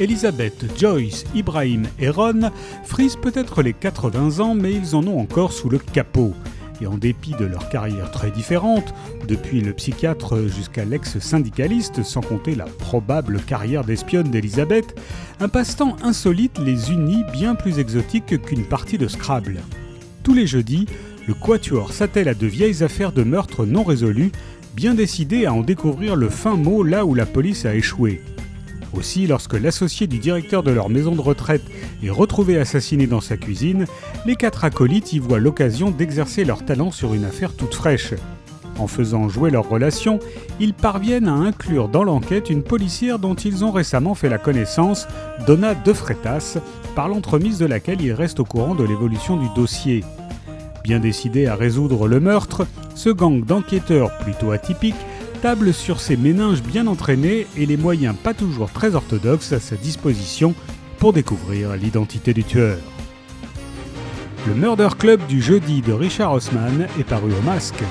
Elisabeth, Joyce, Ibrahim et Ron frisent peut-être les 80 ans, mais ils en ont encore sous le capot. Et en dépit de leurs carrières très différentes, depuis le psychiatre jusqu'à l'ex-syndicaliste, sans compter la probable carrière d'espionne d'Elisabeth, un passe-temps insolite les unit bien plus exotique qu'une partie de Scrabble. Tous les jeudis, le Quatuor s'attelle à de vieilles affaires de meurtre non résolues, bien décidé à en découvrir le fin mot là où la police a échoué. Aussi, lorsque l'associé du directeur de leur maison de retraite est retrouvé assassiné dans sa cuisine, les quatre acolytes y voient l'occasion d'exercer leur talent sur une affaire toute fraîche. En faisant jouer leur relation, ils parviennent à inclure dans l'enquête une policière dont ils ont récemment fait la connaissance, Donna De Freitas, par l'entremise de laquelle ils restent au courant de l'évolution du dossier. Bien décidé à résoudre le meurtre, ce gang d'enquêteurs plutôt atypiques sur ses méninges bien entraînés et les moyens pas toujours très orthodoxes à sa disposition pour découvrir l'identité du tueur. Le Murder Club du jeudi de Richard Osman est paru au masque.